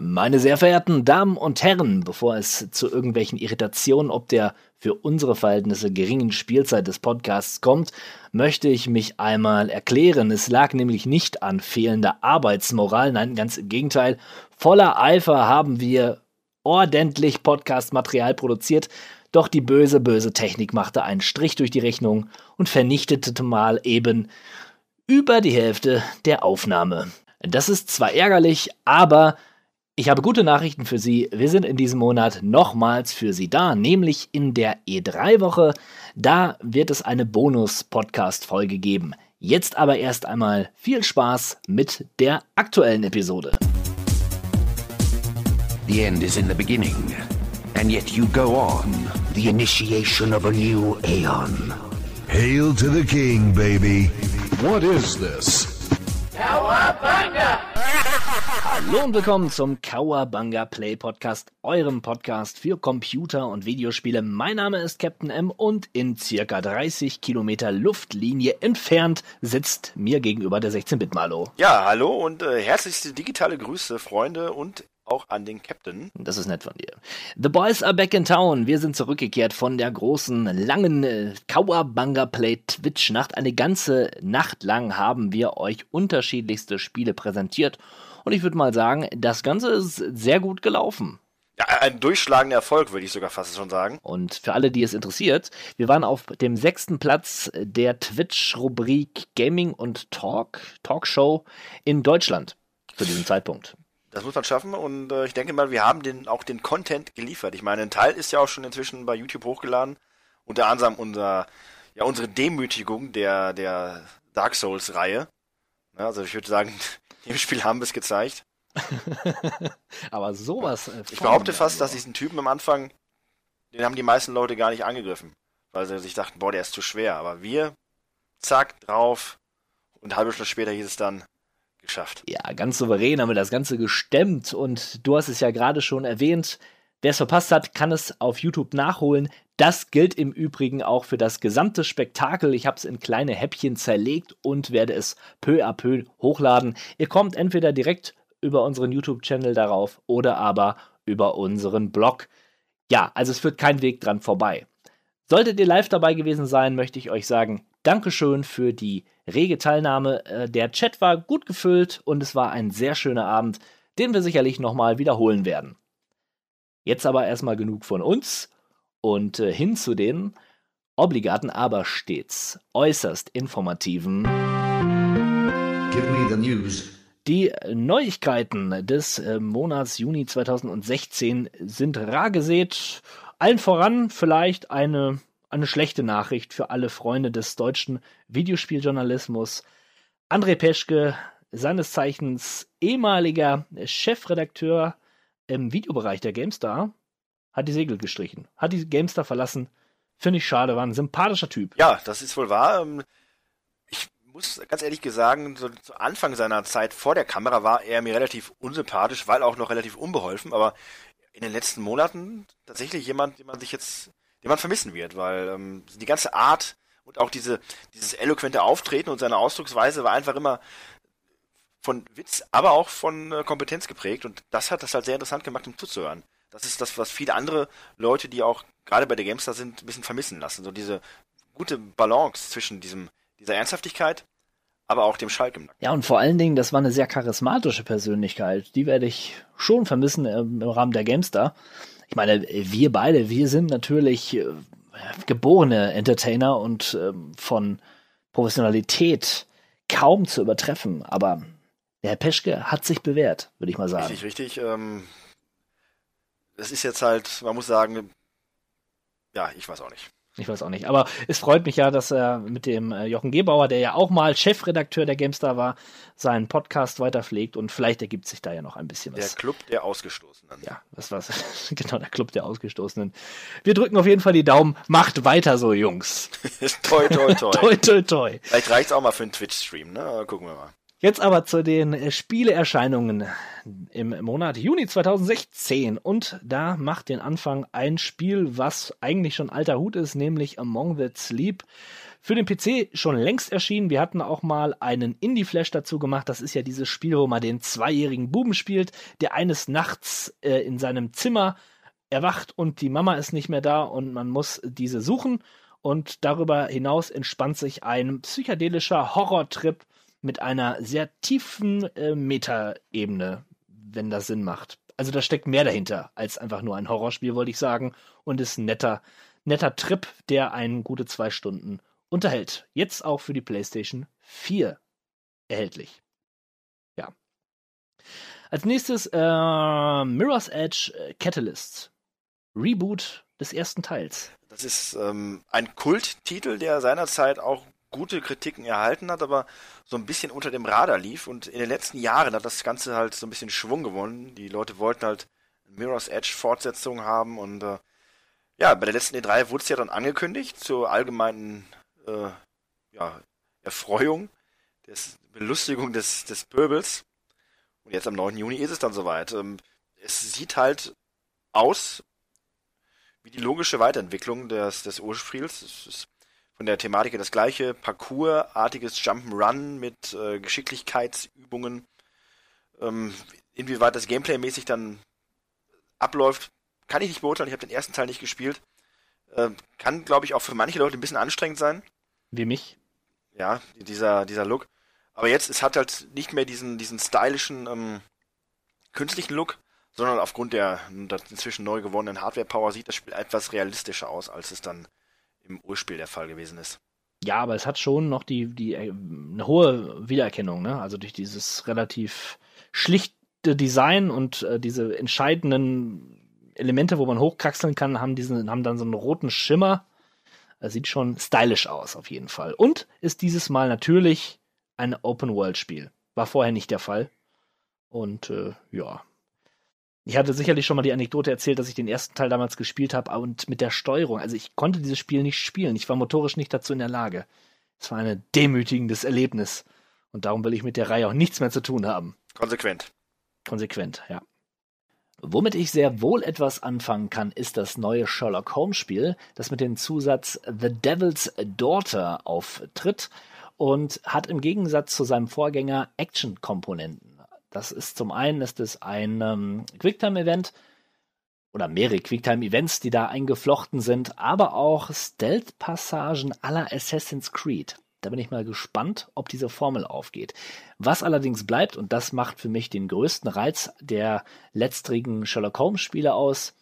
Meine sehr verehrten Damen und Herren, bevor es zu irgendwelchen Irritationen ob der für unsere Verhältnisse geringen Spielzeit des Podcasts kommt, möchte ich mich einmal erklären. Es lag nämlich nicht an fehlender Arbeitsmoral, nein, ganz im Gegenteil. Voller Eifer haben wir ordentlich Podcast-Material produziert, doch die böse, böse Technik machte einen Strich durch die Rechnung und vernichtete mal eben über die Hälfte der Aufnahme. Das ist zwar ärgerlich, aber ich habe gute Nachrichten für Sie. Wir sind in diesem Monat nochmals für Sie da, nämlich in der E3-Woche. Da wird es eine Bonus-Podcast-Folge geben. Jetzt aber erst einmal viel Spaß mit der aktuellen Episode. The end is in the beginning, and yet you go on. The initiation of a new aeon. Hail to the king, baby. What is this? Hallo und willkommen zum Kawabanga Play Podcast, eurem Podcast für Computer und Videospiele. Mein Name ist Captain M und in circa 30 Kilometer Luftlinie entfernt sitzt mir gegenüber der 16-Bit-Malo. Ja, hallo und äh, herzlichste digitale Grüße, Freunde und auch an den Captain. Das ist nett von dir. The Boys are back in town. Wir sind zurückgekehrt von der großen, langen äh, Kawabanga Play Twitch-Nacht. Eine ganze Nacht lang haben wir euch unterschiedlichste Spiele präsentiert. Und ich würde mal sagen, das Ganze ist sehr gut gelaufen. Ja, ein durchschlagender Erfolg, würde ich sogar fast schon sagen. Und für alle, die es interessiert, wir waren auf dem sechsten Platz der Twitch-Rubrik Gaming und Talk, Talkshow in Deutschland zu diesem Zeitpunkt. Das muss man schaffen und äh, ich denke mal, wir haben den, auch den Content geliefert. Ich meine, ein Teil ist ja auch schon inzwischen bei YouTube hochgeladen. Unter anderem unser, ja, unsere Demütigung der, der Dark Souls-Reihe. Ja, also ich würde sagen, im Spiel haben wir es gezeigt. Aber sowas. Äh, ich behaupte fast, dass diesen Typen am Anfang, den haben die meisten Leute gar nicht angegriffen. Weil sie sich dachten, boah, der ist zu schwer. Aber wir, zack, drauf. Und eine halbe Stunde später hieß es dann, geschafft. Ja, ganz souverän haben wir das Ganze gestemmt und du hast es ja gerade schon erwähnt. Wer es verpasst hat, kann es auf YouTube nachholen. Das gilt im Übrigen auch für das gesamte Spektakel. Ich habe es in kleine Häppchen zerlegt und werde es peu à peu hochladen. Ihr kommt entweder direkt über unseren YouTube-Channel darauf oder aber über unseren Blog. Ja, also es führt kein Weg dran vorbei. Solltet ihr live dabei gewesen sein, möchte ich euch sagen, Dankeschön für die rege Teilnahme. Äh, der Chat war gut gefüllt und es war ein sehr schöner Abend, den wir sicherlich nochmal wiederholen werden. Jetzt aber erstmal genug von uns und äh, hin zu den obligaten, aber stets äußerst informativen. Give me the news. Die Neuigkeiten des äh, Monats Juni 2016 sind rar gesät. Allen voran vielleicht eine eine schlechte Nachricht für alle Freunde des deutschen Videospieljournalismus. André Peschke, seines Zeichens ehemaliger Chefredakteur im Videobereich der GameStar, hat die Segel gestrichen, hat die GameStar verlassen. Finde ich schade, war ein sympathischer Typ. Ja, das ist wohl wahr. Ähm, ich muss ganz ehrlich sagen, so zu Anfang seiner Zeit vor der Kamera war er mir relativ unsympathisch, weil auch noch relativ unbeholfen, aber in den letzten Monaten tatsächlich jemand, den man sich jetzt den man vermissen wird, weil ähm, die ganze Art und auch diese, dieses eloquente Auftreten und seine Ausdrucksweise war einfach immer von Witz, aber auch von äh, Kompetenz geprägt und das hat das halt sehr interessant gemacht, um zuzuhören. Das ist das, was viele andere Leute, die auch gerade bei der GameStar sind, ein bisschen vermissen lassen. So diese gute Balance zwischen diesem, dieser Ernsthaftigkeit, aber auch dem Schalk im Nacken. Ja, und vor allen Dingen, das war eine sehr charismatische Persönlichkeit. Die werde ich schon vermissen im Rahmen der GameStar ich meine, wir beide, wir sind natürlich äh, geborene Entertainer und äh, von Professionalität kaum zu übertreffen, aber der Herr Peschke hat sich bewährt, würde ich mal sagen. Richtig, richtig. Ähm, das ist jetzt halt, man muss sagen, ja, ich weiß auch nicht. Ich weiß auch nicht. Aber es freut mich ja, dass er mit dem äh, Jochen Gebauer, der ja auch mal Chefredakteur der GameStar war, seinen Podcast weiterpflegt und vielleicht ergibt sich da ja noch ein bisschen was. Der Club der Ausgestoßenen. Ja, das war's. genau, der Club der Ausgestoßenen. Wir drücken auf jeden Fall die Daumen. Macht weiter so, Jungs. toi, toi, toi. toi, toi, toi. Vielleicht reicht's auch mal für einen Twitch-Stream, ne? Gucken wir mal. Jetzt aber zu den äh, Spieleerscheinungen im Monat Juni 2016. Und da macht den Anfang ein Spiel, was eigentlich schon alter Hut ist, nämlich Among the Sleep. Für den PC schon längst erschienen. Wir hatten auch mal einen Indie-Flash dazu gemacht. Das ist ja dieses Spiel, wo man den zweijährigen Buben spielt, der eines Nachts äh, in seinem Zimmer erwacht und die Mama ist nicht mehr da und man muss diese suchen. Und darüber hinaus entspannt sich ein psychedelischer Horrortrip mit einer sehr tiefen äh, Meta-Ebene, wenn das Sinn macht. Also da steckt mehr dahinter als einfach nur ein Horrorspiel, wollte ich sagen. Und ist ein netter, netter Trip, der einen gute zwei Stunden unterhält. Jetzt auch für die PlayStation 4 erhältlich. Ja. Als nächstes äh, Mirror's Edge äh, Catalyst. Reboot des ersten Teils. Das ist ähm, ein Kulttitel, der seinerzeit auch gute Kritiken erhalten hat, aber so ein bisschen unter dem Radar lief. Und in den letzten Jahren hat das Ganze halt so ein bisschen Schwung gewonnen. Die Leute wollten halt Mirror's Edge Fortsetzung haben und äh, ja, bei der letzten E3 wurde es ja dann angekündigt zur allgemeinen äh, ja, Erfreuung, des Belustigung des, des Pöbels. Und jetzt am 9. Juni ist es dann soweit. Ähm, es sieht halt aus wie die logische Weiterentwicklung des, des Urspiels. Es ist von der Thematik das gleiche, Parcours-artiges Jump'n'Run mit äh, Geschicklichkeitsübungen. Ähm, inwieweit das Gameplay-mäßig dann abläuft, kann ich nicht beurteilen. Ich habe den ersten Teil nicht gespielt. Äh, kann, glaube ich, auch für manche Leute ein bisschen anstrengend sein. Wie mich. Ja, dieser, dieser Look. Aber jetzt, es hat halt nicht mehr diesen, diesen stylischen, ähm, künstlichen Look, sondern aufgrund der, der inzwischen neu gewonnenen Hardware-Power sieht das Spiel etwas realistischer aus, als es dann im Urspiel der Fall gewesen ist. Ja, aber es hat schon noch die, die äh, eine hohe Wiedererkennung, ne? Also durch dieses relativ schlichte Design und äh, diese entscheidenden Elemente, wo man hochkraxeln kann, haben diesen, haben dann so einen roten Schimmer. Das sieht schon stylisch aus, auf jeden Fall. Und ist dieses Mal natürlich ein Open-World-Spiel. War vorher nicht der Fall. Und äh, ja, ich hatte sicherlich schon mal die Anekdote erzählt, dass ich den ersten Teil damals gespielt habe und mit der Steuerung. Also ich konnte dieses Spiel nicht spielen. Ich war motorisch nicht dazu in der Lage. Es war ein demütigendes Erlebnis. Und darum will ich mit der Reihe auch nichts mehr zu tun haben. Konsequent. Konsequent, ja. Womit ich sehr wohl etwas anfangen kann, ist das neue Sherlock Holmes Spiel, das mit dem Zusatz The Devil's Daughter auftritt und hat im Gegensatz zu seinem Vorgänger Action-Komponenten. Das ist zum einen ist es ein ähm, Quicktime-Event oder mehrere Quicktime-Events, die da eingeflochten sind, aber auch Stealth-Passagen aller Assassin's Creed. Da bin ich mal gespannt, ob diese Formel aufgeht. Was allerdings bleibt, und das macht für mich den größten Reiz der letztrigen Sherlock Holmes-Spiele aus,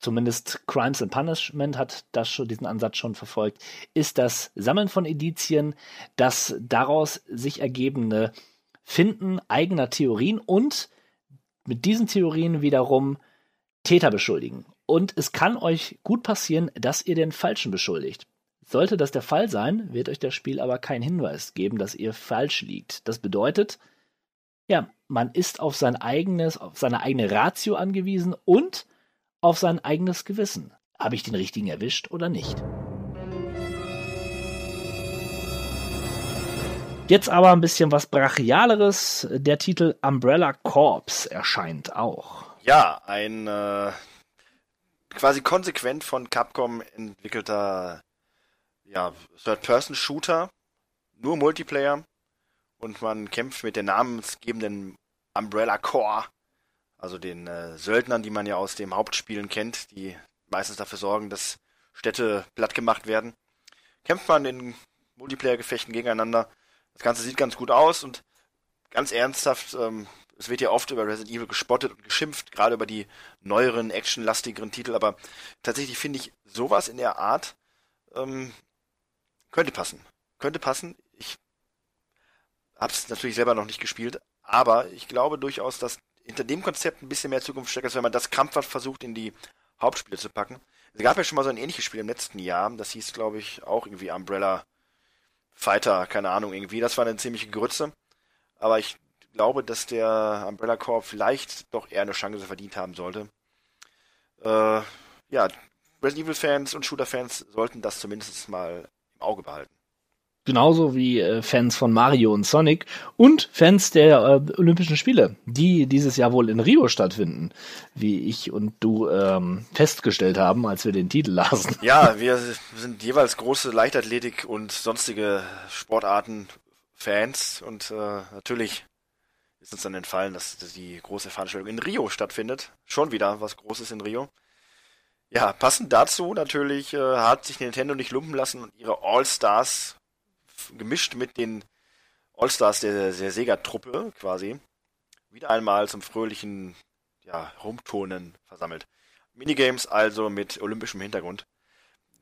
zumindest Crimes and Punishment hat das schon, diesen Ansatz schon verfolgt, ist das Sammeln von Edizien, das daraus sich ergebende Finden eigener Theorien und mit diesen Theorien wiederum Täter beschuldigen. Und es kann euch gut passieren, dass ihr den Falschen beschuldigt. Sollte das der Fall sein, wird euch das Spiel aber keinen Hinweis geben, dass ihr falsch liegt. Das bedeutet, ja, man ist auf sein eigenes, auf seine eigene Ratio angewiesen und auf sein eigenes Gewissen. Habe ich den richtigen erwischt oder nicht? Jetzt aber ein bisschen was Brachialeres. Der Titel Umbrella Corps erscheint auch. Ja, ein äh, quasi konsequent von Capcom entwickelter ja, Third-Person-Shooter, nur Multiplayer und man kämpft mit der namensgebenden Umbrella Corps, also den äh, Söldnern, die man ja aus dem Hauptspielen kennt, die meistens dafür sorgen, dass Städte platt gemacht werden. Kämpft man in Multiplayer-Gefechten gegeneinander das Ganze sieht ganz gut aus und ganz ernsthaft, ähm, es wird ja oft über Resident Evil gespottet und geschimpft, gerade über die neueren, actionlastigeren Titel, aber tatsächlich finde ich sowas in der Art ähm, könnte passen. Könnte passen. Ich habe es natürlich selber noch nicht gespielt, aber ich glaube durchaus, dass hinter dem Konzept ein bisschen mehr Zukunft steckt, als wenn man das krampfhaft versucht, in die Hauptspiele zu packen. Es gab ja schon mal so ein ähnliches Spiel im letzten Jahr, das hieß, glaube ich, auch irgendwie Umbrella Fighter, keine Ahnung, irgendwie. Das war eine ziemliche Grütze. Aber ich glaube, dass der Umbrella Corp vielleicht doch eher eine Chance verdient haben sollte. Äh, ja, Resident Evil Fans und Shooter Fans sollten das zumindest mal im Auge behalten. Genauso wie äh, Fans von Mario und Sonic und Fans der äh, Olympischen Spiele, die dieses Jahr wohl in Rio stattfinden, wie ich und du ähm, festgestellt haben, als wir den Titel lasen. Ja, wir sind jeweils große Leichtathletik und sonstige Sportarten Fans und äh, natürlich ist uns dann entfallen, dass die große Veranstaltung in Rio stattfindet. Schon wieder was Großes in Rio. Ja, passend dazu natürlich äh, hat sich Nintendo nicht lumpen lassen und ihre All-Stars gemischt mit den All-Stars der, der Sega-Truppe quasi wieder einmal zum fröhlichen ja, Rumturnen versammelt. Minigames also mit olympischem Hintergrund.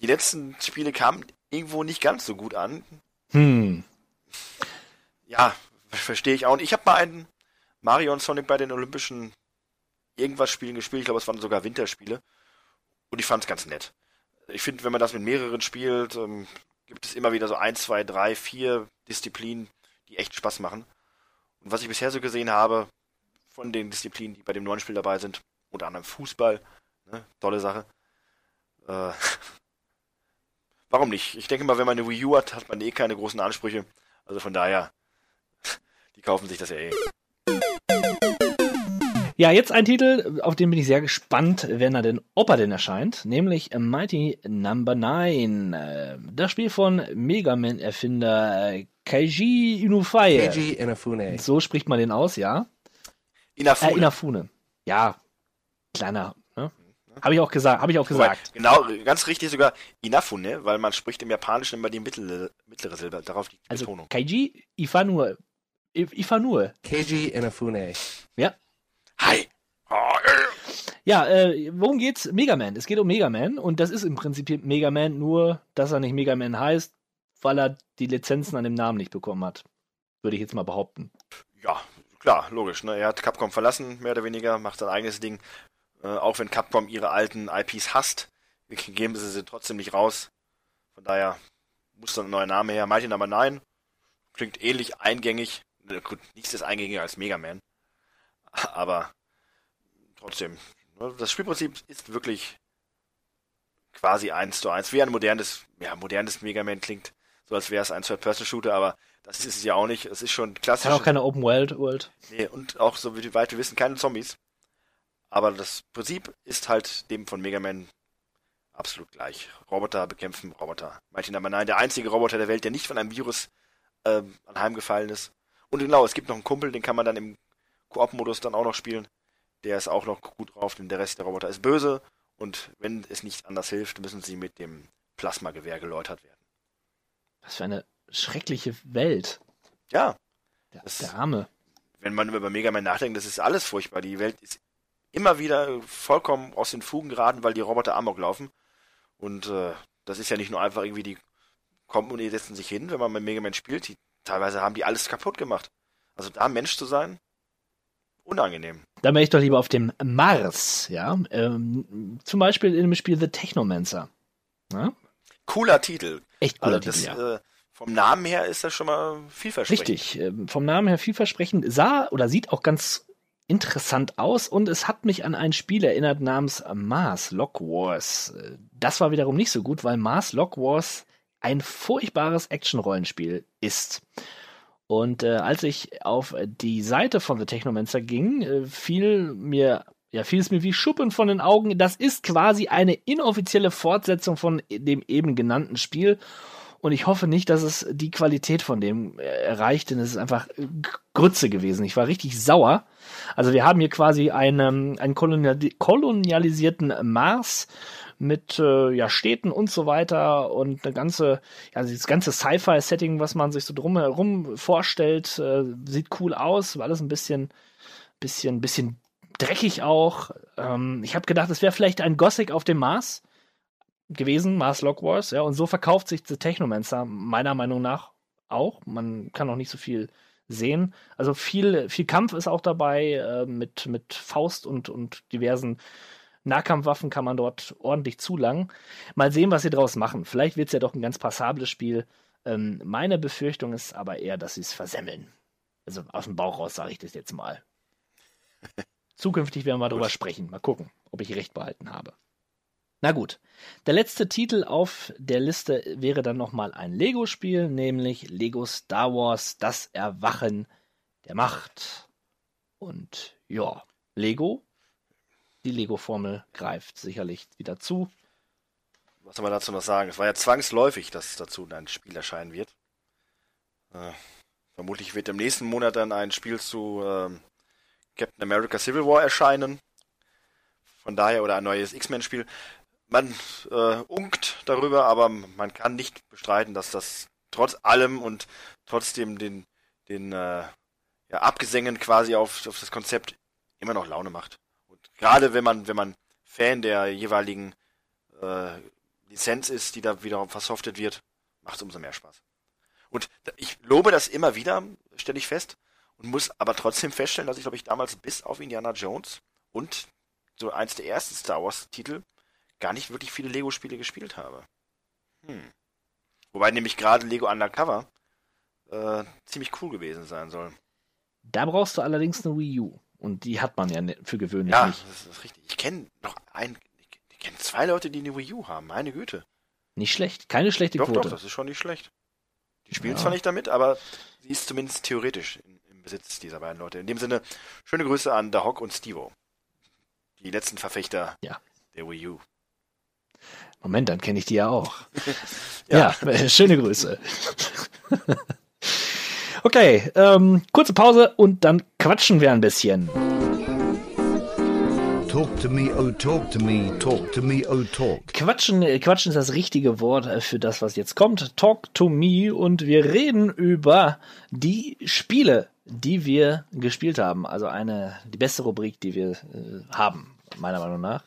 Die letzten Spiele kamen irgendwo nicht ganz so gut an. Hm. Ja, verstehe ich auch. Und ich habe mal einen Mario und Sonic bei den Olympischen irgendwas Spielen gespielt. Ich glaube, es waren sogar Winterspiele. Und ich fand es ganz nett. Ich finde, wenn man das mit mehreren spielt, ähm, gibt es immer wieder so ein, zwei, drei, vier Disziplinen, die echt Spaß machen. Und was ich bisher so gesehen habe, von den Disziplinen, die bei dem neuen Spiel dabei sind, unter anderem Fußball, ne, tolle Sache. Äh, warum nicht? Ich denke mal, wenn man eine Wii U hat, hat man eh keine großen Ansprüche. Also von daher, die kaufen sich das ja eh. Ja, jetzt ein Titel, auf den bin ich sehr gespannt, wenn er denn, ob er denn erscheint, nämlich Mighty Number 9. Äh, das Spiel von Mega Man Erfinder äh, Keiji Inufai. Keiji Inafune. So spricht man den aus, ja? Inafune. Äh, Inafune. Ja, kleiner, ne? Habe ich auch gesagt, habe ich auch Wobei, gesagt. Genau, ganz richtig sogar Inafune, weil man spricht im Japanischen immer die mittlere, mittlere Silbe. Darauf die Also Betonung. Keiji Ifanue. Ifanue. Keiji Inafune. Ja. Hi! Ja, äh, worum geht's? Mega Man. Es geht um Mega Man und das ist im Prinzip Mega Man, nur dass er nicht Mega Man heißt, weil er die Lizenzen an dem Namen nicht bekommen hat. Würde ich jetzt mal behaupten. Ja, klar, logisch. Ne? Er hat Capcom verlassen, mehr oder weniger, macht sein eigenes Ding. Äh, auch wenn Capcom ihre alten IPs hasst, geben sie sie trotzdem nicht raus. Von daher muss dann ein neuer Name her. Mighty Number 9 klingt ähnlich eingängig. Gut, nichts ist eingängiger als Mega Man. Aber trotzdem, ne, das Spielprinzip ist wirklich quasi eins zu eins. Wie ein modernes, ja, modernes Mega Man klingt, so als wäre es ein Third-Person-Shooter, aber das ist es ja auch nicht. Es ist schon klassisch. Hat auch keine Open World World. Nee, und auch, so wie weit wir wissen, keine Zombies. Aber das Prinzip ist halt dem von Mega Man absolut gleich. Roboter bekämpfen Roboter. Mighty Number 9, der einzige Roboter der Welt, der nicht von einem Virus ähm, anheimgefallen ist. Und genau, es gibt noch einen Kumpel, den kann man dann im Koop-Modus dann auch noch spielen. Der ist auch noch gut drauf, denn der Rest der Roboter ist böse. Und wenn es nicht anders hilft, müssen sie mit dem Plasmagewehr geläutert werden. Was für eine schreckliche Welt. Ja, Der, Das- der Arme. wenn man über Mega Man nachdenkt, das ist alles furchtbar. Die Welt ist immer wieder vollkommen aus den Fugen geraten, weil die Roboter Amok laufen. Und äh, das ist ja nicht nur einfach irgendwie, die kommen und die setzen sich hin, wenn man mit Mega Man spielt. Die, teilweise haben die alles kaputt gemacht. Also da Mensch zu sein, unangenehm. Da wäre ich doch lieber auf dem Mars, ja. Ähm, zum Beispiel in dem Spiel The Technomancer. Ja? Cooler Titel. Echt cooler Also das, Titel, ja. äh, vom Namen her ist das schon mal vielversprechend. Richtig, ähm, vom Namen her vielversprechend, sah oder sieht auch ganz interessant aus und es hat mich an ein Spiel erinnert namens Mars Lock Wars. Äh, Das war wiederum nicht so gut, weil Mars Lock Wars ein furchtbares Action-Rollenspiel ist. Und äh, als ich auf die Seite von The Technomancer ging, äh, fiel mir ja, fiel es mir wie Schuppen von den Augen. Das ist quasi eine inoffizielle Fortsetzung von dem eben genannten Spiel. Und ich hoffe nicht, dass es die Qualität von dem äh, erreicht, denn es ist einfach Grütze gewesen. Ich war richtig sauer. Also wir haben hier quasi einen, einen koloniali kolonialisierten Mars mit äh, ja, Städten und so weiter und eine ganze, ja, das ganze Sci-Fi-Setting, was man sich so drumherum vorstellt, äh, sieht cool aus, war alles ein bisschen, bisschen, bisschen dreckig auch. Ähm, ich habe gedacht, es wäre vielleicht ein Gothic auf dem Mars gewesen, Mars Lock Wars, ja, und so verkauft sich The Technomancer meiner Meinung nach auch. Man kann auch nicht so viel sehen. Also viel, viel Kampf ist auch dabei, äh, mit, mit Faust und, und diversen Nahkampfwaffen kann man dort ordentlich zulangen. Mal sehen, was sie draus machen. Vielleicht wird es ja doch ein ganz passables Spiel. Ähm, meine Befürchtung ist aber eher, dass sie es versemmeln. Also aus dem Bauch raus sage ich das jetzt mal. Zukünftig werden wir darüber sprechen. Mal gucken, ob ich recht behalten habe. Na gut. Der letzte Titel auf der Liste wäre dann nochmal ein Lego-Spiel, nämlich Lego Star Wars Das Erwachen der Macht. Und ja, Lego, die Lego-Formel greift sicherlich wieder zu. Was soll man dazu noch sagen? Es war ja zwangsläufig, dass dazu ein Spiel erscheinen wird. Äh, vermutlich wird im nächsten Monat dann ein Spiel zu ähm, Captain America Civil War erscheinen. Von daher, oder ein neues X-Men-Spiel. Man äh, unkt darüber, aber man kann nicht bestreiten, dass das trotz allem und trotzdem den, den äh, ja, Abgesängen quasi auf, auf das Konzept immer noch Laune macht. Gerade wenn man, wenn man Fan der jeweiligen äh, Lizenz ist, die da wieder versoftet wird, macht es umso mehr Spaß. Und ich lobe das immer wieder, stelle ich fest, und muss aber trotzdem feststellen, dass ich, glaube ich, damals bis auf Indiana Jones und so eins der ersten Star Wars Titel gar nicht wirklich viele Lego-Spiele gespielt habe. Hm. Wobei nämlich gerade Lego Undercover äh, ziemlich cool gewesen sein soll. Da brauchst du allerdings eine Wii U. Und die hat man ja ne- für gewöhnlich Ja, nicht. das ist richtig. Ich kenne noch ein, ich kenne zwei Leute, die eine Wii U haben. Meine Güte. Nicht schlecht. Keine schlechte Doch, Quote. doch, das ist schon nicht schlecht. Die spielen Ja. zwar nicht damit, aber sie ist zumindest theoretisch in, im Besitz dieser beiden Leute. In dem Sinne, schöne Grüße an Da Hock und Stevo. Die letzten Verfechter Ja. der Wii U. Moment, dann kenne ich die ja auch. ja, äh, schöne Grüße. okay, ähm, kurze Pause und dann quatschen wir ein bisschen. Talk to me, oh talk to me, talk to me, oh talk. Quatschen, quatschen ist das richtige Wort äh, für das, was jetzt kommt. Talk to me und wir reden über die Spiele, die wir gespielt haben. Also eine, die beste Rubrik, die wir äh, haben, meiner Meinung nach.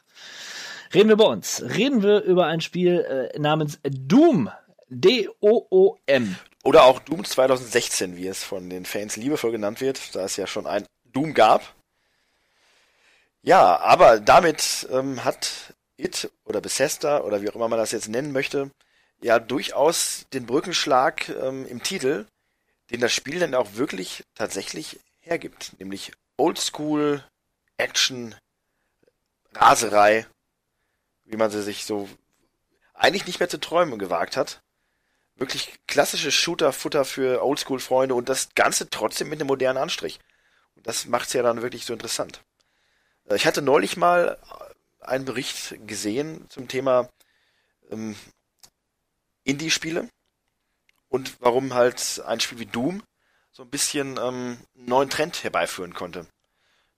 Reden wir bei uns. Reden wir über ein Spiel äh, namens Doom. D-O-O-M. Oder auch Doom 2016, wie es von den Fans liebevoll genannt wird, da es ja schon ein Doom gab. Ja, aber damit ähm, hat It oder Bethesda oder wie auch immer man das jetzt nennen möchte, ja durchaus den Brückenschlag ähm, im Titel, den das Spiel dann auch wirklich tatsächlich hergibt, nämlich Oldschool Action Raserei, wie man sie sich so eigentlich nicht mehr zu träumen gewagt hat wirklich klassische Shooter-Futter für Oldschool-Freunde und das Ganze trotzdem mit einem modernen Anstrich. Und das macht's ja dann wirklich so interessant. Äh, Ich hatte neulich mal einen Bericht gesehen zum Thema ähm, Indie-Spiele und warum halt ein Spiel wie Doom so ein bisschen ähm, einen neuen Trend herbeiführen konnte.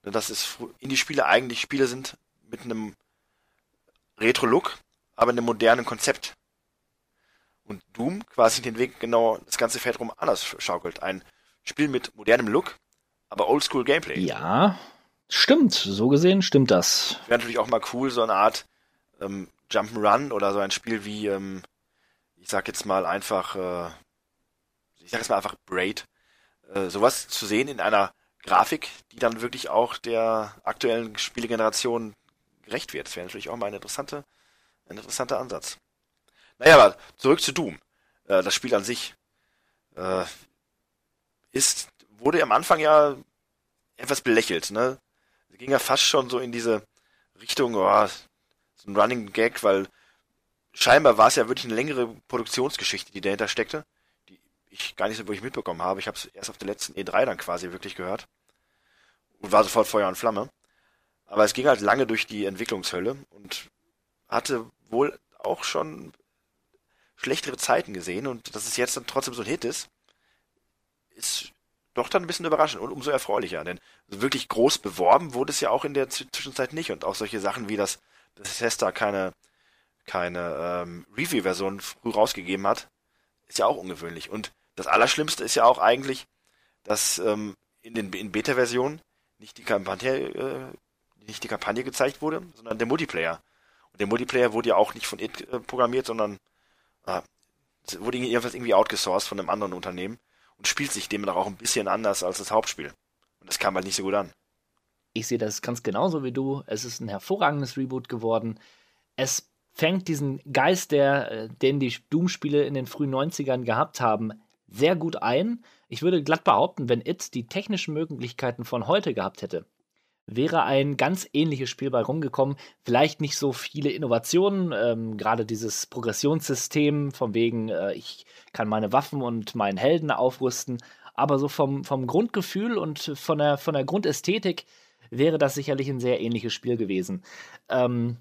Dass es Indie-Spiele eigentlich Spiele sind mit einem Retro-Look, aber einem modernen Konzept und Doom quasi den Weg genau das ganze Feld rum anders schaukelt. Ein Spiel mit modernem Look, aber oldschool Gameplay. Ja, stimmt. So gesehen stimmt das. Wäre natürlich auch mal cool, so eine Art ähm, Jump'n'Run oder so ein Spiel wie, ähm, ich sag jetzt mal einfach, äh, ich sag jetzt mal einfach Braid, äh, sowas zu sehen in einer Grafik, die dann wirklich auch der aktuellen Spielegeneration gerecht wird. Das wäre natürlich auch mal ein interessanter, ein interessanter Ansatz. Naja, aber zurück zu Doom. Äh, das Spiel an sich äh, ist, wurde am Anfang ja etwas belächelt, ne? Es ging ja fast schon so in diese Richtung, oh, so ein Running Gag, weil scheinbar war es ja wirklich eine längere Produktionsgeschichte, die dahinter steckte, die ich gar nicht so wirklich mitbekommen habe. Ich habe es erst auf der letzten E3 dann quasi wirklich gehört und war sofort Feuer und Flamme. Aber es ging halt lange durch die Entwicklungshölle und hatte wohl auch schon schlechtere Zeiten gesehen und dass es jetzt dann trotzdem so ein Hit ist, ist doch dann ein bisschen überraschend und umso erfreulicher, denn wirklich groß beworben wurde es ja auch in der Zwischenzeit nicht und auch solche Sachen wie das Bethesda keine keine ähm, Review-Version früh rausgegeben hat, ist ja auch ungewöhnlich und das Allerschlimmste ist ja auch eigentlich, dass ähm, in den in Beta-Versionen nicht die Kampagne äh, nicht die Kampagne gezeigt wurde, sondern der Multiplayer. Und der Multiplayer wurde ja auch nicht von it äh, programmiert, sondern äh, wurde jedenfalls irgendwie outgesourced von einem anderen Unternehmen und spielt sich demnach auch ein bisschen anders als das Hauptspiel. Und das kam halt nicht so gut an. Ich sehe das ganz genauso wie du. Es ist ein hervorragendes Reboot geworden. Es fängt diesen Geist, der, äh, den die Doom-Spiele in den frühen 90ern gehabt haben, sehr gut ein. Ich würde glatt behaupten, wenn It die technischen Möglichkeiten von heute gehabt hätte, wäre ein ganz ähnliches Spiel bei rumgekommen. Vielleicht nicht so viele Innovationen, ähm, gerade dieses Progressionssystem, von wegen, äh, ich kann meine Waffen und meinen Helden aufrüsten, aber so vom, vom Grundgefühl und von der, von der Grundästhetik wäre das sicherlich ein sehr ähnliches Spiel gewesen. Ähm,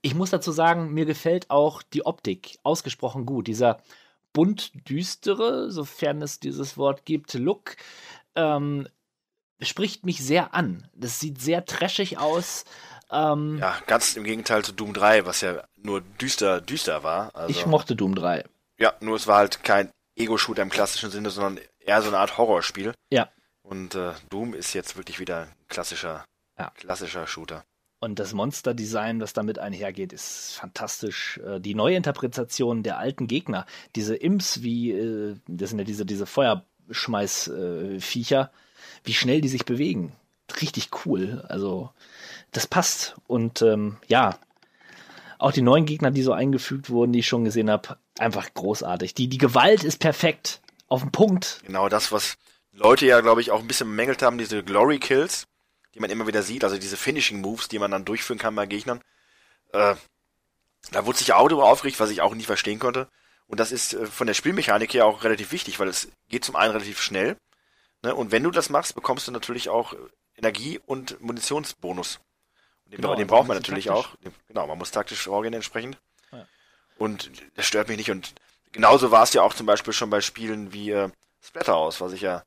ich muss dazu sagen, mir gefällt auch die Optik ausgesprochen gut. Dieser bunt düstere, sofern es dieses Wort gibt, Look, ähm, spricht mich sehr an. Das sieht sehr trashig aus. Ähm, Ja, ganz im Gegenteil zu Doom 3, was ja nur düster, düster war. Also, Ich mochte Doom 3. ja, nur es war halt kein Ego-Shooter im klassischen Sinne, sondern eher so eine Art Horrorspiel. Ja. Und äh, Doom ist jetzt wirklich wieder ein klassischer, Ja. klassischer Shooter. Und das Monster-Design, das damit einhergeht, ist fantastisch. Äh, Die Neuinterpretation der alten Gegner, diese Imps, wie, äh, das sind ja diese, diese Feuerschmeiß-Viecher, wie schnell die sich bewegen. Richtig cool. Also, das passt. Und ähm, ja, auch die neuen Gegner, die so eingefügt wurden, die ich schon gesehen habe, einfach großartig. Die, die Gewalt ist perfekt. Auf den Punkt. Genau das, was Leute ja, glaube ich, auch ein bisschen bemängelt haben, diese Glory Kills, die man immer wieder sieht, also diese Finishing Moves, die man dann durchführen kann bei Gegnern. Äh, da wurde sich auch darüber aufgeregt, was ich auch nicht verstehen konnte. Und das ist äh, von der Spielmechanik her auch relativ wichtig, weil es geht zum einen relativ schnell. Ne? Und wenn du das machst, bekommst du natürlich auch Energie- und Munitionsbonus. Und den, Genau, den also braucht man natürlich taktisch. auch. Genau, man muss taktisch vorgehen entsprechend. Ja. Und das stört mich nicht. Und genauso war es ja auch zum Beispiel schon bei Spielen wie äh, Splatterhouse, was ich ja,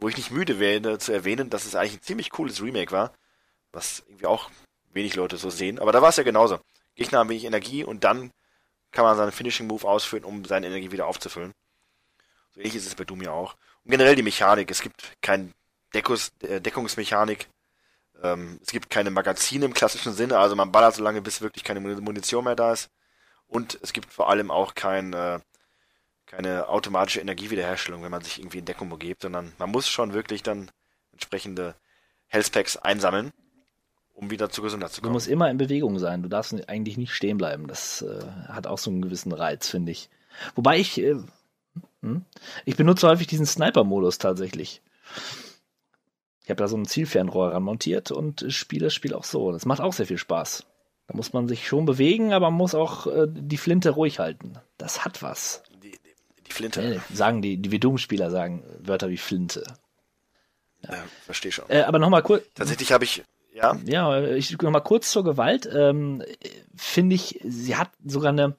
wo ich nicht müde werde zu erwähnen, dass es eigentlich ein ziemlich cooles Remake war, was irgendwie auch wenig Leute so sehen. Aber da war es ja genauso. Gegner haben wenig Energie und dann kann man seinen Finishing Move ausführen, um seine Energie wieder aufzufüllen. So ähnlich ist es bei Doom ja auch. Generell die Mechanik. Es gibt kein Deckus, äh, Deckungsmechanik. Ähm, es gibt keine Magazine im klassischen Sinne. Also man ballert so lange, bis wirklich keine Muni- Munition mehr da ist. Und es gibt vor allem auch kein, äh, keine automatische Energiewiederherstellung, wenn man sich irgendwie in Deckung begibt, sondern man muss schon wirklich dann entsprechende Health-Packs einsammeln, um wieder zu Gesundheit zu Du kommen. musst immer in Bewegung sein. Du darfst eigentlich nicht stehen bleiben. Das äh, hat auch so einen gewissen Reiz, finde ich. Wobei ich, äh? Ich benutze häufig diesen Sniper-Modus tatsächlich. Ich habe da so ein Zielfernrohr ran montiert und spiele das Spiel auch so. Das macht auch sehr viel Spaß. Da muss man sich schon bewegen, aber man muss auch äh, die Flinte ruhig halten. Das hat was. die, die, Flinte. Äh, sagen die, die Doom-Spieler sagen Wörter wie Flinte. Ja, verstehe schon. Äh, aber nochmal kurz, Tatsächlich habe ich, ja, Ja, ich noch mal kurz zur Gewalt. Ähm, Finde ich, sie hat sogar eine,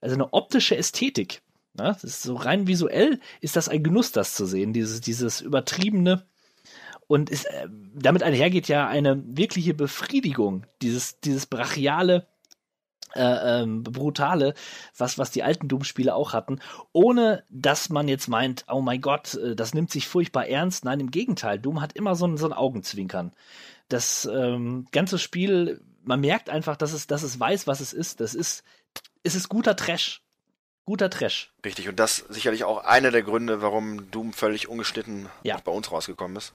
also eine optische Ästhetik. Ne? Das ist so rein visuell ist das ein Genuss, das zu sehen. Dieses, dieses übertriebene und ist, äh, damit einhergeht ja eine wirkliche Befriedigung. Dieses, dieses brachiale, äh, ähm, brutale, was, was die alten Doom-Spiele auch hatten, ohne dass man jetzt meint, oh mein Gott, äh, das nimmt sich furchtbar ernst. Nein, im Gegenteil, Doom hat immer so ein, so ein Augenzwinkern. Das ähm, ganze Spiel, man merkt einfach, dass es, dass es weiß, was es ist. Das ist, es ist guter Trash. Guter Trash. richtig. Und das sicherlich auch einer der Gründe, warum Doom völlig ungeschnitten Ja. auch bei uns rausgekommen ist.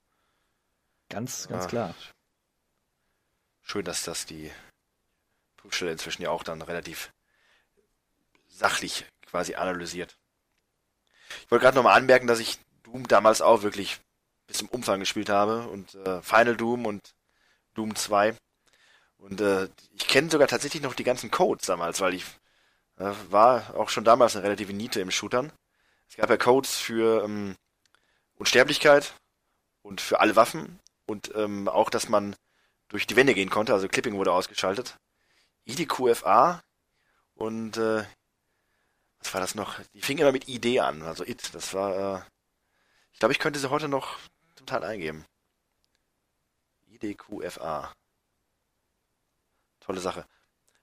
Ganz, ganz Ja. klar. Schön, dass das die Prüfstelle inzwischen ja auch dann relativ sachlich quasi analysiert. Ich wollte gerade nochmal anmerken, dass ich Doom damals auch wirklich bis zum Umfang gespielt habe und äh, Final Doom und Doom 2. Und äh, ich kenne sogar tatsächlich noch die ganzen Codes damals, weil ich war auch schon damals eine relative Niete im Shootern. Es gab ja Codes für ähm, Unsterblichkeit und für alle Waffen und ähm, auch, dass man durch die Wände gehen konnte, also Clipping wurde ausgeschaltet. IDQFA und äh, was war das noch? Die fing immer mit ID an, also IT. Das war, äh, ich glaube, ich könnte sie heute noch zum Teil eingeben. IDQFA. Tolle Sache.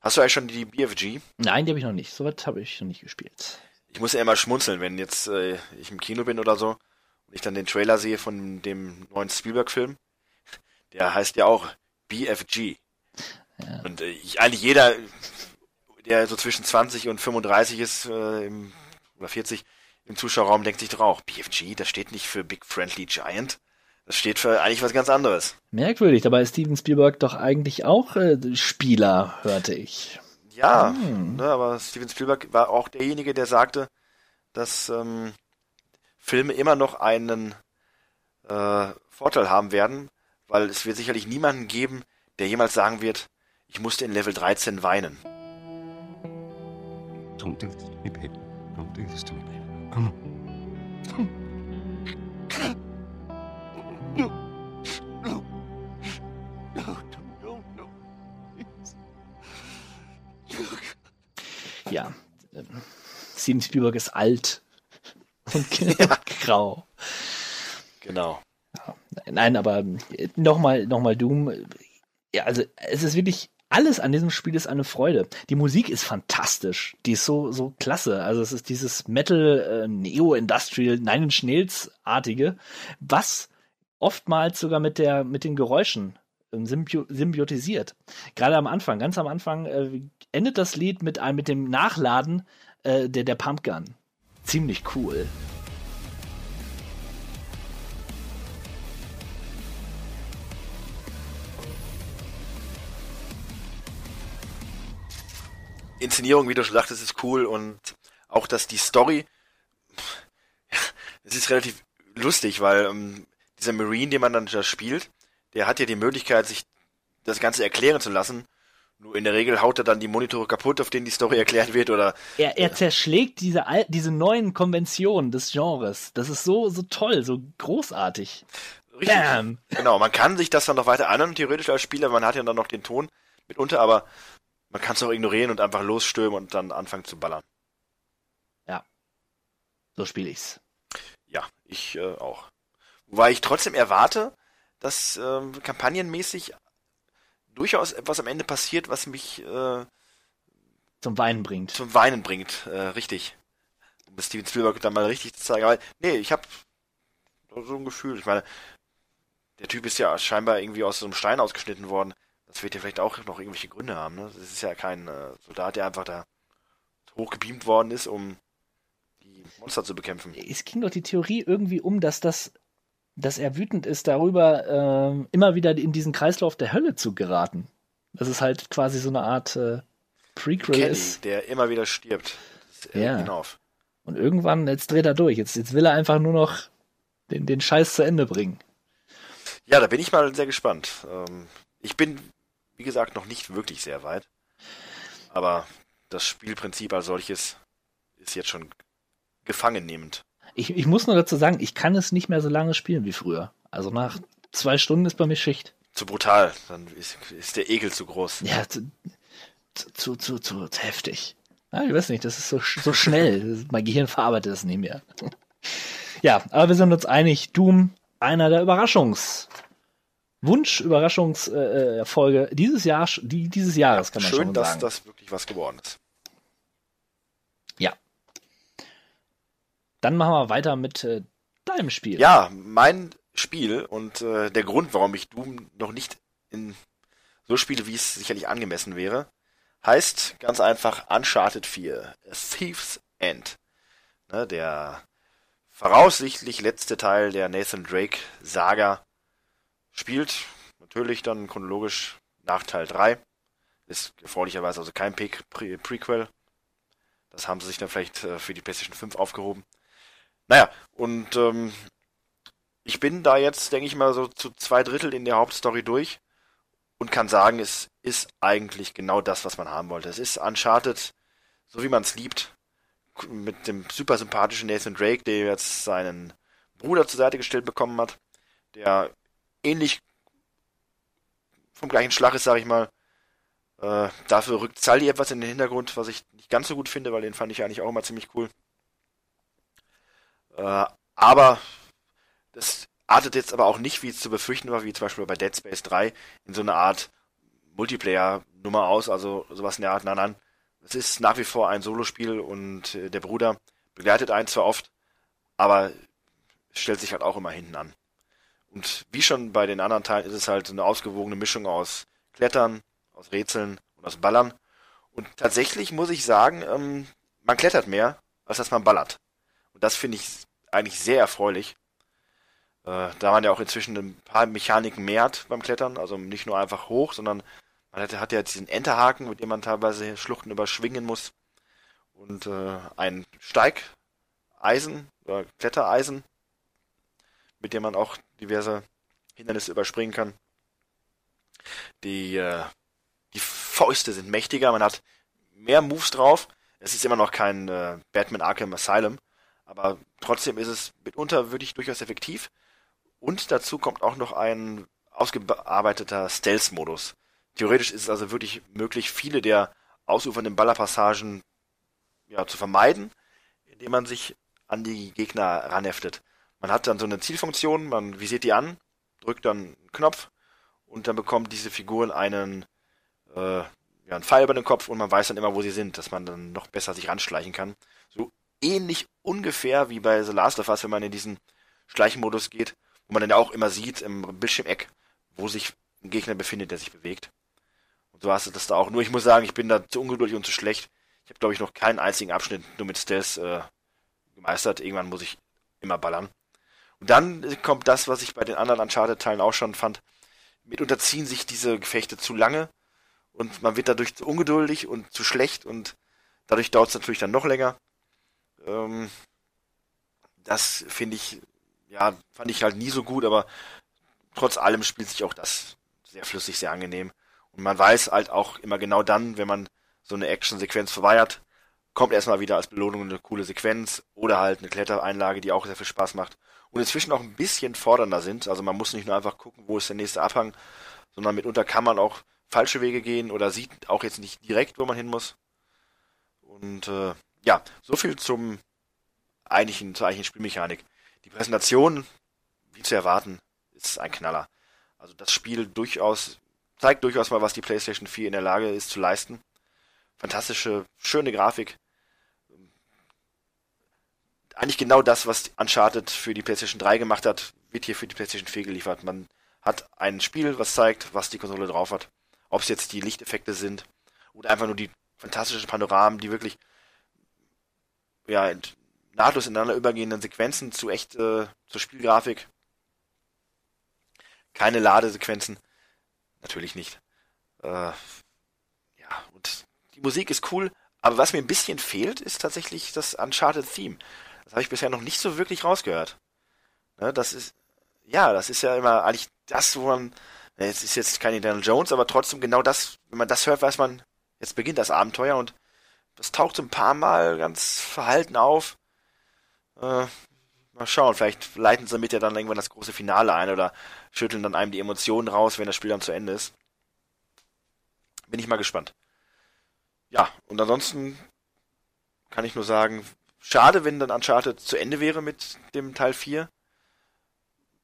Hast du eigentlich schon die BFG? Nein, die habe ich noch nicht. Soweit habe ich noch nicht gespielt. Ich muss ja immer schmunzeln, wenn jetzt äh, ich im Kino bin oder so und ich dann den Trailer sehe von dem neuen Spielberg-Film. Der heißt ja auch BFG. Ja. Und äh, ich, eigentlich jeder, der so zwischen 20 und 35 ist, äh, im, oder 40 im Zuschauerraum, denkt sich doch auch, BFG, das steht nicht für Big Friendly Giant. Das steht für eigentlich was ganz anderes. Merkwürdig, dabei ist Steven Spielberg doch eigentlich auch äh, Spieler, hörte ich. Ja, Hm. ne, aber Steven Spielberg war auch derjenige, der sagte, dass ähm, Filme immer noch einen äh, Vorteil haben werden, weil es wird sicherlich niemanden geben, der jemals sagen wird, ich musste in Level 13 weinen. Don't do this to me, baby. Don't do this to me, baby. Come on. Steven Spielberg ist alt und grau. Genau. Nein, aber nochmal noch mal Doom. Ja, also es ist wirklich alles an diesem Spiel ist eine Freude. Die Musik ist fantastisch. Die ist so so klasse. Also es ist dieses Metal äh, Neo Industrial Nine Inch Nails artige, was oftmals sogar mit der mit den Geräuschen ähm, symbio symbiotisiert. Gerade am Anfang, ganz am Anfang äh, endet das Lied mit einem mit dem Nachladen äh, der der Pumpgun. Ziemlich cool. Inszenierung, wie du schon sagtest, ist cool und auch, dass die Story, es ist relativ lustig, weil ähm, dieser Marine, den man dann da spielt, der hat ja die Möglichkeit, sich das Ganze erklären zu lassen. Nur in der Regel haut er dann die Monitore kaputt, auf denen die Story erklärt wird, oder Er, er zerschlägt diese, al- diese neuen Konventionen des Genres. Das ist so, so toll, so großartig. richtig. Bam! Genau, man kann sich das dann noch weiter anhören, theoretisch als Spieler, man hat ja dann noch den Ton mitunter, aber man kann es auch ignorieren und einfach losstürmen und dann anfangen zu ballern. So spiele ich's. Ja, ich äh, auch. Wobei ich trotzdem erwarte, dass ähm, kampagnenmäßig durchaus etwas am Ende passiert, was mich äh, Zum Weinen bringt. zum Weinen bringt. Äh, richtig. Um es Steven Spielberg dann mal richtig zu zeigen. Aber nee, ich habe so ein Gefühl. Ich meine, der Typ ist ja scheinbar irgendwie aus so einem Stein ausgeschnitten worden. Das wird ja vielleicht auch noch irgendwelche Gründe haben. Ne? Das ist ja kein äh, Soldat, der einfach da hochgebeamt worden ist, um die Monster zu bekämpfen. Es ging doch die Theorie irgendwie um, dass das, dass er wütend ist darüber, ähm, immer wieder in diesen Kreislauf der Hölle zu geraten. Das ist halt quasi so eine Art äh, Prequel Kenny, ist. der immer wieder stirbt. Das regt Ja. ihn auf. Und irgendwann, jetzt dreht er durch. Jetzt, jetzt will er einfach nur noch den, den Scheiß zu Ende bringen. Ja, da bin ich mal sehr gespannt. Ähm, ich bin, wie gesagt, noch nicht wirklich sehr weit. Aber das Spielprinzip als solches ist jetzt schon gefangen nehmend. Ich, ich muss nur dazu sagen, ich kann es nicht mehr so lange spielen wie früher. Also nach zwei Stunden ist bei mir Schicht. Zu brutal, dann ist, ist der Ekel zu groß. Ja, zu, zu, zu, zu, zu, heftig. Ja, ich weiß nicht, das ist so, so schnell. mein Gehirn verarbeitet das nicht mehr. ja, aber wir sind uns einig, Doom, einer der Überraschungs- Wunsch, Überraschungserfolge äh, dieses Jahr, die, dieses Jahres, kann man Schön, schon dass sagen. das wirklich was geworden ist. Ja. Dann machen wir weiter mit äh, deinem Spiel. Ja, mein Spiel und äh, der Grund, warum ich Doom noch nicht in so spiele, wie es sicherlich angemessen wäre, heißt ganz einfach Uncharted 4, A Thief's End. Ne, der voraussichtlich letzte Teil der Nathan Drake Saga spielt natürlich dann chronologisch nach Teil 3. Ist erfreulicherweise also kein Pre Pre Prequel. Das haben sie sich dann vielleicht äh, für die PlayStation 5 aufgehoben. Naja, und ähm, ich bin da jetzt, denke ich mal, so zu zwei Drittel in der Hauptstory durch und kann sagen, es ist eigentlich genau das, was man haben wollte. Es ist Uncharted, so wie man es liebt, mit dem super sympathischen Nathan Drake, der jetzt seinen Bruder zur Seite gestellt bekommen hat, der ähnlich vom gleichen Schlag ist, sag ich mal. Äh, dafür rückt Sully etwas in den Hintergrund, was ich nicht ganz so gut finde, weil den fand ich eigentlich auch immer ziemlich cool. Äh, aber das artet jetzt aber auch nicht, wie es zu befürchten war, wie zum Beispiel bei Dead Space 3, in so eine Art Multiplayer-Nummer aus, also sowas in der Art, nein, nein. Es ist nach wie vor ein Solospiel und äh, der Bruder begleitet einen zwar oft, aber stellt sich halt auch immer hinten an. Und wie schon bei den anderen Teilen ist es halt so eine ausgewogene Mischung aus Klettern, aus Rätseln und aus Ballern. Und tatsächlich muss ich sagen, ähm, man klettert mehr, als dass man ballert. Und das finde ich eigentlich sehr erfreulich. Äh, da man ja auch inzwischen ein paar Mechaniken mehr hat beim Klettern, also nicht nur einfach hoch, sondern man hat, hat ja diesen Enterhaken, mit dem man teilweise Schluchten überschwingen muss. Und äh, ein Steigeisen oder Klettereisen, mit dem man auch diverse Hindernisse überspringen kann. Die, äh, die Fäuste sind mächtiger, man hat mehr Moves drauf. Es ist immer noch kein äh, Batman Arkham Asylum, aber trotzdem ist es mitunter wirklich durchaus effektiv. Und dazu kommt auch noch ein ausgearbeiteter Stealth-Modus. Theoretisch ist es also wirklich möglich, viele der ausufernden Ballerpassagen ja, zu vermeiden, indem man sich an die Gegner ranheftet. Man hat dann so eine Zielfunktion, man visiert die an, drückt dann einen Knopf und dann bekommt diese Figuren einen, äh, ja, einen Pfeil über den Kopf und man weiß dann immer, wo sie sind, dass man dann noch besser sich ranschleichen kann. Ähnlich ungefähr wie bei The Last of Us, wenn man in diesen Schleichenmodus geht, wo man dann auch immer sieht im Bildschirmeck, wo sich ein Gegner befindet, der sich bewegt. Und so hast du das da auch. Nur ich muss sagen, ich bin da zu ungeduldig und zu schlecht. Ich habe, glaube ich, noch keinen einzigen Abschnitt nur mit Stealth äh, gemeistert. Irgendwann muss ich immer ballern. Und dann kommt das, was ich bei den anderen Uncharted-Teilen auch schon fand. Mitunter ziehen sich diese Gefechte zu lange und man wird dadurch zu ungeduldig und zu schlecht und dadurch dauert es natürlich dann noch länger. Ähm, das finde ich, ja, fand ich halt nie so gut, aber trotz allem spielt sich auch das sehr flüssig, sehr angenehm. Und man weiß halt auch immer genau dann, wenn man so eine Action-Sequenz verweigert, kommt erstmal wieder als Belohnung eine coole Sequenz oder halt eine Klettereinlage, die auch sehr viel Spaß macht und inzwischen auch ein bisschen fordernder sind. Also man muss nicht nur einfach gucken, wo ist der nächste Abhang, sondern mitunter kann man auch falsche Wege gehen oder sieht auch jetzt nicht direkt, wo man hin muss. Und äh, ja, so viel zum eigentlichen, zur eigentlichen Spielmechanik. Die Präsentation, wie zu erwarten, ist ein Knaller. Also das Spiel durchaus, zeigt durchaus mal, was die PlayStation 4 in der Lage ist zu leisten. Fantastische, schöne Grafik, eigentlich genau das, was Uncharted für die PlayStation 3 gemacht hat, wird hier für die PlayStation 4 geliefert. Man hat ein Spiel, was zeigt, was die Konsole drauf hat. Ob es jetzt die Lichteffekte sind oder einfach nur die fantastischen Panoramen, die wirklich ja, nahtlos ineinander übergehenden Sequenzen zu echt äh, zur Spielgrafik. Keine Ladesequenzen. Natürlich nicht. Äh, ja, und die Musik ist cool, aber was mir ein bisschen fehlt, ist tatsächlich das Uncharted-Theme. Das habe ich bisher noch nicht so wirklich rausgehört. Ne, das ist, ja, das ist ja immer eigentlich das, wo man, es ist jetzt kein Indiana Jones, aber trotzdem genau das, wenn man das hört, weiß man, jetzt beginnt das Abenteuer und das taucht ein paar Mal ganz verhalten auf. Äh, mal schauen, vielleicht leiten sie damit ja dann irgendwann das große Finale ein oder schütteln dann einem die Emotionen raus, wenn das Spiel dann zu Ende ist. Bin ich mal gespannt. Ja, und ansonsten kann ich nur sagen, Schade, wenn dann Uncharted zu Ende wäre mit dem Teil 4.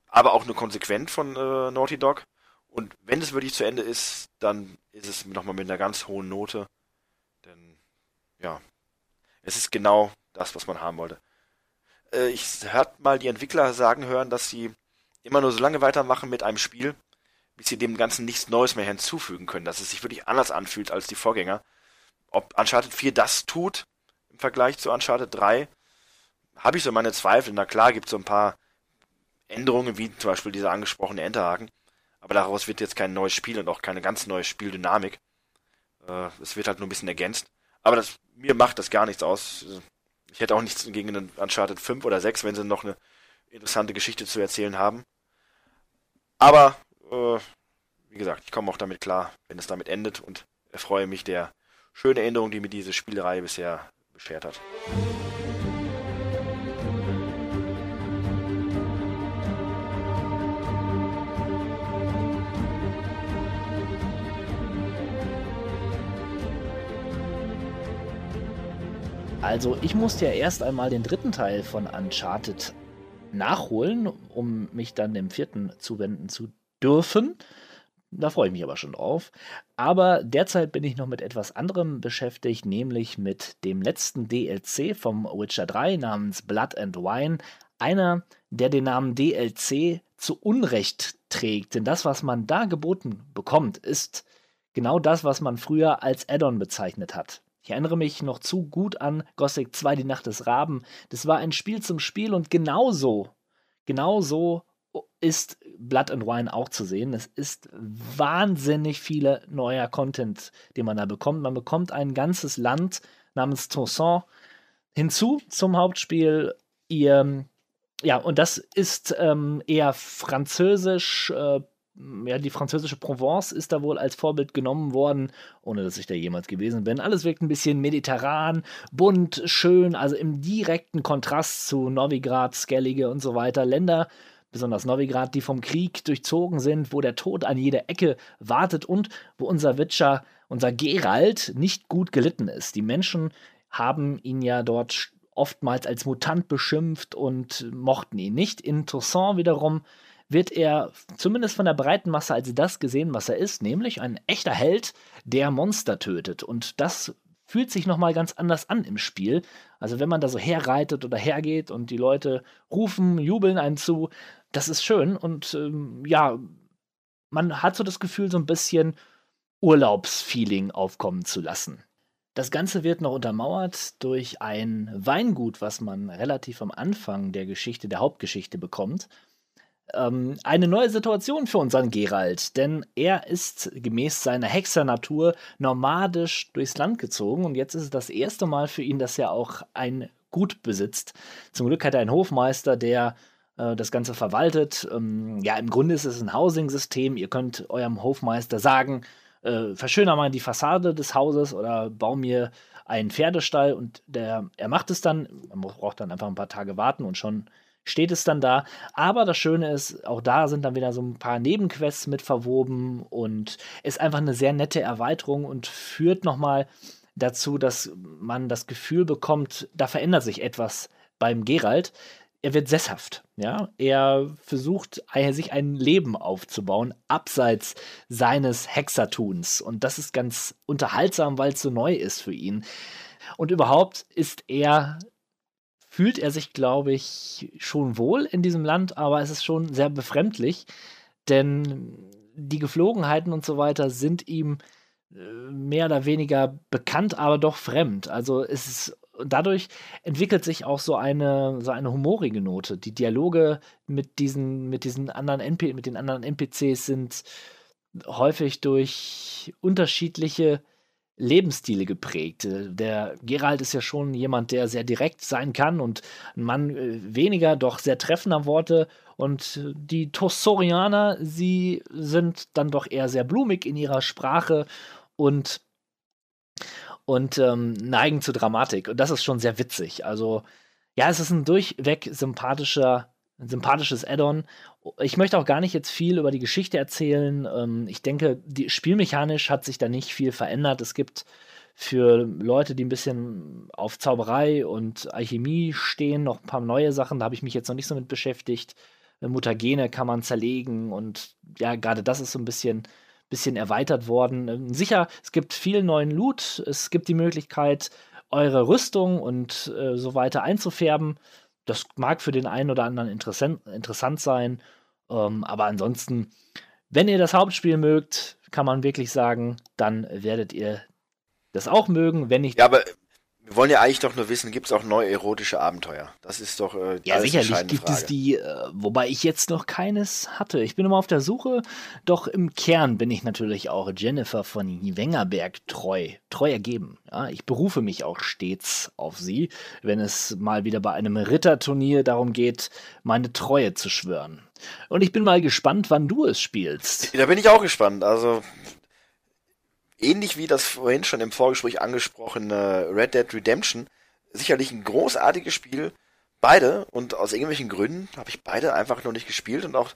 Aber auch nur konsequent von äh, Naughty Dog. Und wenn es wirklich zu Ende ist, dann ist es nochmal mit einer ganz hohen Note. Ja, es ist genau das, was man haben wollte. Äh, ich hört mal die Entwickler sagen hören, dass sie immer nur so lange weitermachen mit einem Spiel, bis sie dem Ganzen nichts Neues mehr hinzufügen können, dass es sich wirklich anders anfühlt als die Vorgänger. Ob Uncharted 4 das tut, im Vergleich zu Uncharted 3 habe ich so meine Zweifel. Na klar, gibt es so ein paar Änderungen, wie zum Beispiel dieser angesprochene Enterhaken. Aber daraus wird jetzt kein neues Spiel und auch keine ganz neue Spieldynamik. Äh, es wird halt nur ein bisschen ergänzt. Aber das, mir macht das gar nichts aus. Ich hätte auch nichts gegen einen Uncharted 5 oder 6, wenn sie noch eine interessante Geschichte zu erzählen haben. Aber, äh, wie gesagt, ich komme auch damit klar, wenn es damit endet und erfreue mich der schönen Änderung, die mir diese Spielreihe bisher beschert hat. Also ich musste ja erst einmal den dritten Teil von Uncharted nachholen, um mich dann dem vierten zuwenden zu dürfen. Da freue ich mich aber schon drauf. Aber derzeit bin ich noch mit etwas anderem beschäftigt, nämlich mit dem letzten DLC vom Witcher 3 namens Blood and Wine. Einer, der den Namen DLC zu Unrecht trägt. Denn das, was man da geboten bekommt, ist genau das, was man früher als Add-on bezeichnet hat. Ich erinnere mich noch zu gut an Gothic 2, die Nacht des Raben. Das war ein Spiel zum Spiel und genauso, genauso ist Blood and Wine auch zu sehen. Es ist wahnsinnig viele neuer Content, den man da bekommt. Man bekommt ein ganzes Land namens Toussaint hinzu zum Hauptspiel. Ihr ja, und das ist ähm, eher französisch. Äh, ja, die französische Provence ist da wohl als Vorbild genommen worden, ohne dass ich da jemals gewesen bin. Alles wirkt ein bisschen mediterran, bunt, schön, also im direkten Kontrast zu Novigrad, Skellige und so weiter. Länder, besonders Novigrad, die vom Krieg durchzogen sind, wo der Tod an jeder Ecke wartet und wo unser Witcher, unser Gerald, nicht gut gelitten ist. Die Menschen haben ihn ja dort oftmals als Mutant beschimpft und mochten ihn nicht. In Toussaint wiederum wird er zumindest von der breiten Masse als das gesehen, was er ist, nämlich ein echter Held, der Monster tötet. Und das fühlt sich nochmal ganz anders an im Spiel. Also wenn man da so herreitet oder hergeht und die Leute rufen, jubeln einem zu, das ist schön. Und ähm, ja, man hat so das Gefühl, so ein bisschen Urlaubsfeeling aufkommen zu lassen. Das Ganze wird noch untermauert durch ein Weingut, was man relativ am Anfang der Geschichte, der Hauptgeschichte bekommt. Ähm, eine neue Situation für unseren Gerald, denn er ist gemäß seiner Hexernatur nomadisch durchs Land gezogen und jetzt ist es das erste Mal für ihn, dass er auch ein Gut besitzt. Zum Glück hat er einen Hofmeister, der äh, das Ganze verwaltet. Ähm, ja, im Grunde ist es ein Housing-System. Ihr könnt eurem Hofmeister sagen, äh, verschöner mal die Fassade des Hauses oder bau mir einen Pferdestall und der, er macht es dann. Man braucht dann einfach ein paar Tage warten und schon steht es dann da. Aber das Schöne ist, auch da sind dann wieder so ein paar Nebenquests mit verwoben und ist einfach eine sehr nette Erweiterung und führt nochmal dazu, dass man das Gefühl bekommt, da verändert sich etwas beim Gerald er wird sesshaft. Ja, er versucht, sich ein Leben aufzubauen, abseits seines Hexertuns. Und das ist ganz unterhaltsam, weil es so neu ist für ihn. Und überhaupt ist er, fühlt er sich, glaube ich, schon wohl in diesem Land, aber es ist schon sehr befremdlich, denn die Geflogenheiten und so weiter sind ihm äh, mehr oder weniger bekannt, aber doch fremd. Also es ist dadurch entwickelt sich auch so eine, so eine humorige Note. Die Dialoge mit diesen, mit diesen anderen NP, mit den anderen NPCs sind häufig durch unterschiedliche Lebensstile geprägt. Der Gerald ist ja schon jemand, der sehr direkt sein kann und ein Mann äh, weniger, doch sehr treffender Worte. Und die Tossorianer, sie sind dann doch eher sehr blumig in ihrer Sprache und und ähm, neigen zur Dramatik. Und das ist schon sehr witzig. Also, ja, es ist ein durchweg sympathischer, ein sympathisches Add-on. Ich möchte auch gar nicht jetzt viel über die Geschichte erzählen. Ähm, ich denke, die, spielmechanisch hat sich da nicht viel verändert. Es gibt für Leute, die ein bisschen auf Zauberei und Alchemie stehen, noch ein paar neue Sachen. Da habe ich mich jetzt noch nicht so mit beschäftigt. Mutagene kann man zerlegen und ja, gerade das ist so ein bisschen bisschen erweitert worden. Ähm, sicher, es gibt viel neuen Loot, es gibt die Möglichkeit, eure Rüstung und äh, so weiter einzufärben. Das mag für den einen oder anderen interessant, sein, ähm, aber ansonsten, wenn ihr das Hauptspiel mögt, kann man wirklich sagen, dann werdet ihr das auch mögen, wenn nicht. Ja, aber wir wollen ja eigentlich doch nur wissen, gibt es auch neue erotische Abenteuer? Das ist doch äh, Ja, sicherlich gibt Frage. es die, äh, wobei ich jetzt noch keines hatte. Ich bin immer auf der Suche, doch im Kern bin ich natürlich auch Jennifer von Wengerberg treu, treu ergeben. Ja, ich berufe mich auch stets auf sie, wenn es mal wieder bei einem Ritterturnier darum geht, meine Treue zu schwören. Und ich bin mal gespannt, wann du es spielst. Da bin ich auch gespannt. Also ähnlich wie das vorhin schon im Vorgespräch angesprochene Red Dead Redemption, sicherlich ein großartiges Spiel. Beide und aus irgendwelchen Gründen habe ich beide einfach noch nicht gespielt und auch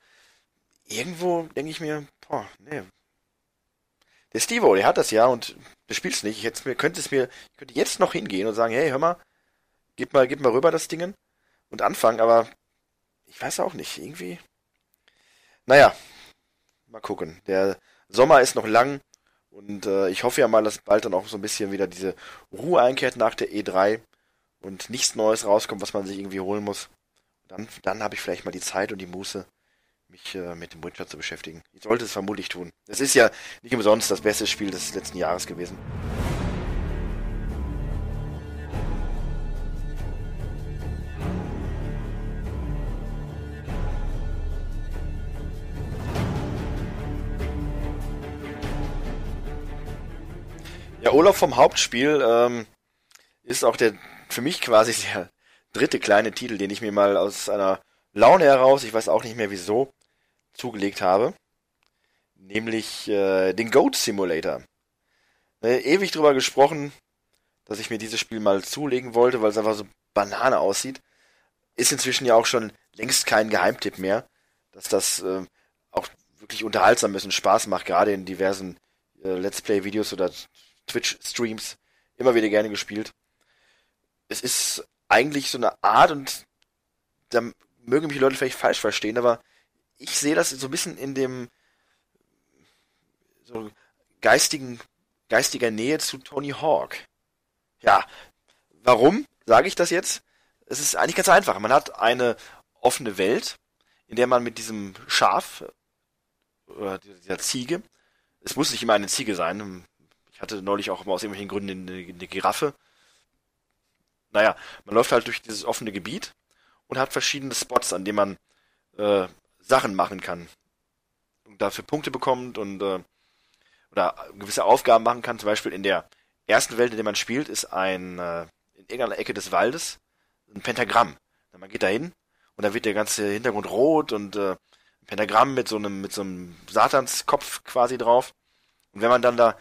irgendwo denke ich mir, boah, nee. Der Steve, der hat das ja und du spielst nicht. Ich hätte mir, könnte es mir, ich könnte jetzt noch hingehen und sagen, hey, hör mal, gib mal, gib mal rüber das Dingen und anfangen, aber ich weiß auch nicht, irgendwie. Naja, mal gucken. Der Sommer ist noch lang. Und äh, ich hoffe ja mal, dass bald dann auch so ein bisschen wieder diese Ruhe einkehrt nach der E3 und nichts Neues rauskommt, was man sich irgendwie holen muss. Dann, dann habe ich vielleicht mal die Zeit und die Muße, mich äh, mit dem Witcher zu beschäftigen. Ich sollte es vermutlich tun. Es ist ja nicht umsonst das beste Spiel des letzten Jahres gewesen. Der Urlaub vom Hauptspiel ähm, ist auch der für mich quasi der dritte kleine Titel, den ich mir mal aus einer Laune heraus, ich weiß auch nicht mehr wieso, zugelegt habe. Nämlich äh, den Goat Simulator. Äh, ewig drüber gesprochen, dass ich mir dieses Spiel mal zulegen wollte, weil es einfach so Banane aussieht. Ist inzwischen ja auch schon längst kein Geheimtipp mehr, dass das äh, auch wirklich unterhaltsam ist und Spaß macht, gerade in diversen äh, Let's Play-Videos oder Twitch-Streams immer wieder gerne gespielt. Es ist eigentlich so eine Art und da mögen mich die Leute vielleicht falsch verstehen, aber ich sehe das so ein bisschen in dem so geistigen, geistiger Nähe zu Tony Hawk. Ja, warum sage ich das jetzt? Es ist eigentlich ganz einfach. Man hat eine offene Welt, in der man mit diesem Schaf oder dieser Ziege, es muss nicht immer eine Ziege sein, ich hatte neulich auch aus irgendwelchen Gründen eine, eine Giraffe. Naja, man läuft halt durch dieses offene Gebiet und hat verschiedene Spots, an denen man äh, Sachen machen kann. Und dafür Punkte bekommt und äh, oder gewisse Aufgaben machen kann. Zum Beispiel in der ersten Welt, in der man spielt, ist ein äh, in irgendeiner Ecke des Waldes ein Pentagramm. Man geht da hin und dann wird der ganze Hintergrund rot und äh, ein Pentagramm mit so einem mit so einem Satanskopf quasi drauf. Und wenn man dann da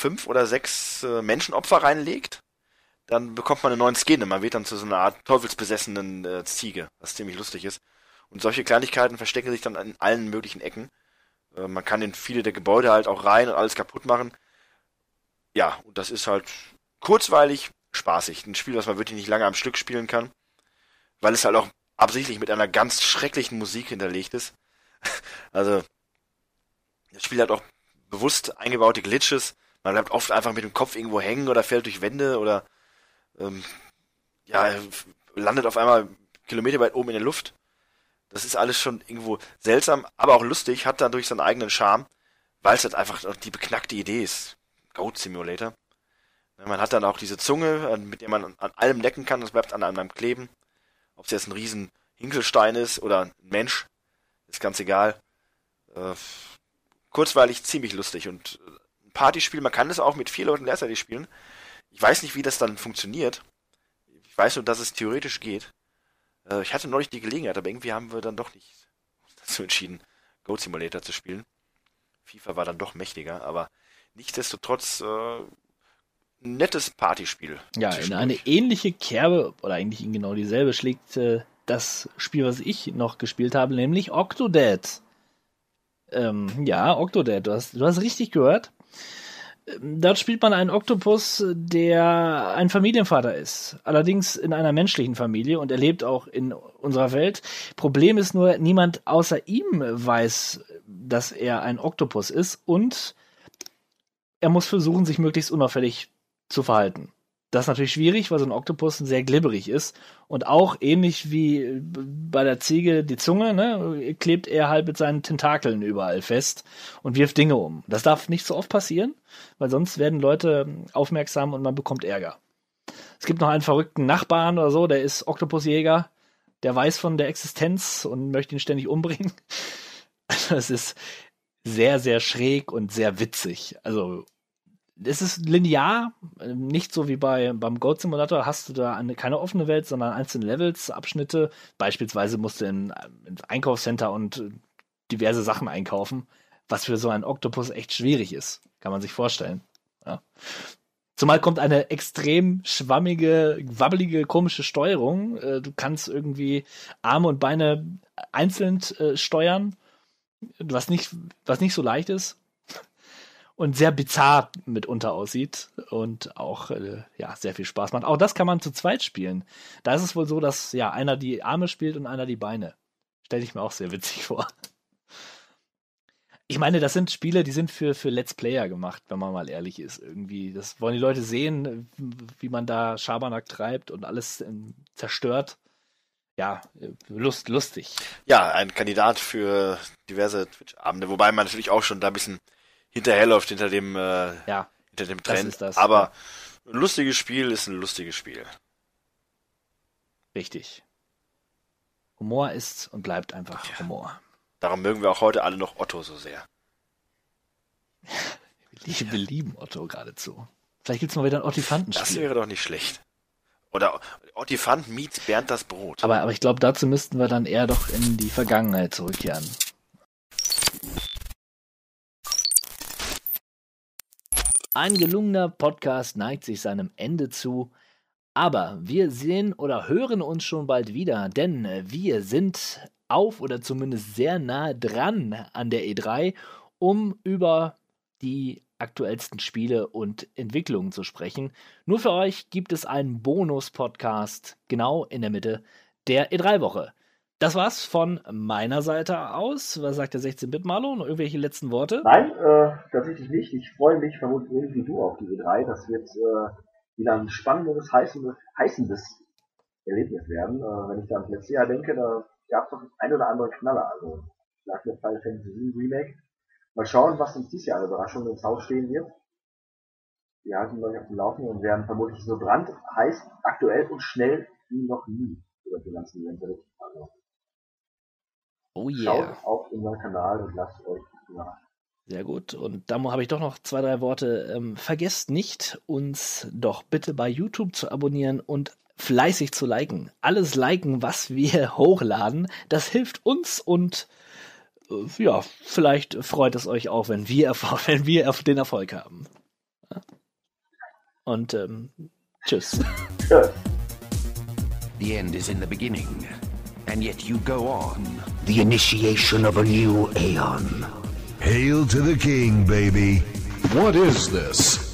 fünf oder sechs äh, Menschenopfer reinlegt, dann bekommt man einen neuen Skin und man wird dann zu so einer Art teufelsbesessenen äh, Ziege, was ziemlich lustig ist. Und solche Kleinigkeiten verstecken sich dann in allen möglichen Ecken. Äh, man kann in viele der Gebäude halt auch rein und alles kaputt machen. Ja, und das ist halt kurzweilig, spaßig. Ein Spiel, was man wirklich nicht lange am Stück spielen kann, weil es halt auch absichtlich mit einer ganz schrecklichen Musik hinterlegt ist. also, das Spiel hat auch bewusst eingebaute Glitches. Man bleibt oft einfach mit dem Kopf irgendwo hängen oder fällt durch Wände oder ähm, ja, landet auf einmal kilometerweit oben in der Luft. Das ist alles schon irgendwo seltsam, aber auch lustig, hat dadurch seinen eigenen Charme, weil es halt einfach die beknackte Idee ist. Goat Simulator. Man hat dann auch diese Zunge, mit der man an allem lecken kann, das bleibt an einem kleben. Ob es jetzt ein riesen Hinkelstein ist oder ein Mensch, ist ganz egal. Äh, kurzweilig ziemlich lustig und äh, Partyspiel, man kann es auch mit vier Leuten gleichzeitig spielen. Ich weiß nicht, wie das dann funktioniert. Ich weiß nur, dass es theoretisch geht. Äh, ich hatte neulich die Gelegenheit, aber irgendwie haben wir dann doch nicht dazu entschieden, Goat Simulator zu spielen. FIFA war dann doch mächtiger, aber nichtsdestotrotz äh, nettes Partyspiel. Ja, in eine ähnliche Kerbe, oder eigentlich in genau dieselbe, schlägt äh, das Spiel, was ich noch gespielt habe, nämlich Octodad. Ähm, ja, Octodad, du hast, du hast richtig gehört. Ähm, dort spielt man einen Oktopus, der ein Familienvater ist. Allerdings in einer menschlichen Familie und er lebt auch in unserer Welt. Problem ist nur, niemand außer ihm weiß, dass er ein Oktopus ist und er muss versuchen, sich möglichst unauffällig zu verhalten. Das ist natürlich schwierig, weil so ein Oktopus sehr glibberig ist und auch ähnlich wie bei der Ziege die Zunge, ne, klebt er halt mit seinen Tentakeln überall fest und wirft Dinge um. Das darf nicht so oft passieren, weil sonst werden Leute aufmerksam und man bekommt Ärger. Es gibt noch einen verrückten Nachbarn oder so, der ist Oktopusjäger, der weiß von der Existenz und möchte ihn ständig umbringen. Das ist sehr, sehr schräg und sehr witzig. Also es ist linear, nicht so wie bei, beim Goat Simulator hast du da eine, keine offene Welt, sondern einzelne Levels, Abschnitte. Beispielsweise musst du in, ins Einkaufscenter und diverse Sachen einkaufen, was für so ein Oktopus echt schwierig ist. Kann man sich vorstellen. Ja. Zumal kommt eine extrem schwammige, wabbelige, komische Steuerung. Äh, du kannst irgendwie Arme und Beine einzeln äh, steuern, was nicht, was nicht so leicht ist und sehr bizarr mitunter aussieht und auch äh, ja sehr viel Spaß macht. Auch das kann man zu zweit spielen. Da ist es wohl so, dass ja einer die Arme spielt und einer die Beine. Stelle ich mir auch sehr witzig vor. Ich meine, das sind Spiele, die sind für, für Let's Player gemacht, wenn man mal ehrlich ist. Irgendwie, das wollen die Leute sehen, wie man da Schabernack treibt und alles ähm, zerstört. Ja, lust, lustig. Ja, ein Kandidat für diverse Twitch-Abende, wobei man natürlich auch schon da ein bisschen hinterherläuft hinter dem, äh, ja, hinter dem Trend. Das, Aber ein lustiges Spiel ist ein lustiges Spiel. Richtig. Humor ist und bleibt einfach ja. Humor. Darum mögen wir auch heute alle noch Otto so sehr. wir lieben Otto geradezu. Vielleicht gibt es mal wieder ein Ottifantenspiel. Das wäre doch nicht schlecht. Oder Ottifant meets Bernd das Brot. Aber, aber ich glaube, dazu müssten wir dann eher doch in die Vergangenheit zurückkehren. Ein gelungener Podcast neigt sich seinem Ende zu, aber wir sehen oder hören uns schon bald wieder, denn wir sind auf oder zumindest sehr nah dran an der E3, um über die aktuellsten Spiele und Entwicklungen zu sprechen. Nur für euch gibt es einen Bonus-Podcast genau in der Mitte der E3-Woche. Das war's von meiner Seite aus. Was sagt der 16-Bit-Malo? Noch irgendwelche letzten Worte? Nein, äh, tatsächlich nicht. Ich freue mich vermutlich irgendwie du auf die E3. Das wird äh, wieder ein spannendes, heißendes, heißendes Erlebnis werden. Äh, wenn ich da ans letzte Jahr denke, da gab es doch ein oder andere Knaller. Also, ich sag mir Final Fantasy Remake. Mal schauen, was uns dieses Jahr eine Überraschung ins Haus stehen wird. Wir halten euch auf dem Laufenden und werden vermutlich so brandheiß, aktuell und schnell wie noch nie über die ganzen Events berichten. Also, Oh Schaut yeah. auf unseren Kanal und lasst euch überraschen. Sehr gut. Und da habe ich doch noch zwei, drei Worte. Ähm, vergesst nicht, uns doch bitte bei YouTube zu abonnieren und fleißig zu liken. Alles liken, was wir hochladen. Das hilft uns und äh, ja, vielleicht freut es euch auch, wenn wir, Erfol- wenn wir Erf- den Erfolg haben. Und ähm, tschüss. Tschüss. The end is in the beginning, and yet you go on. The initiation of a new aeon. Hail to the king, baby. What is this?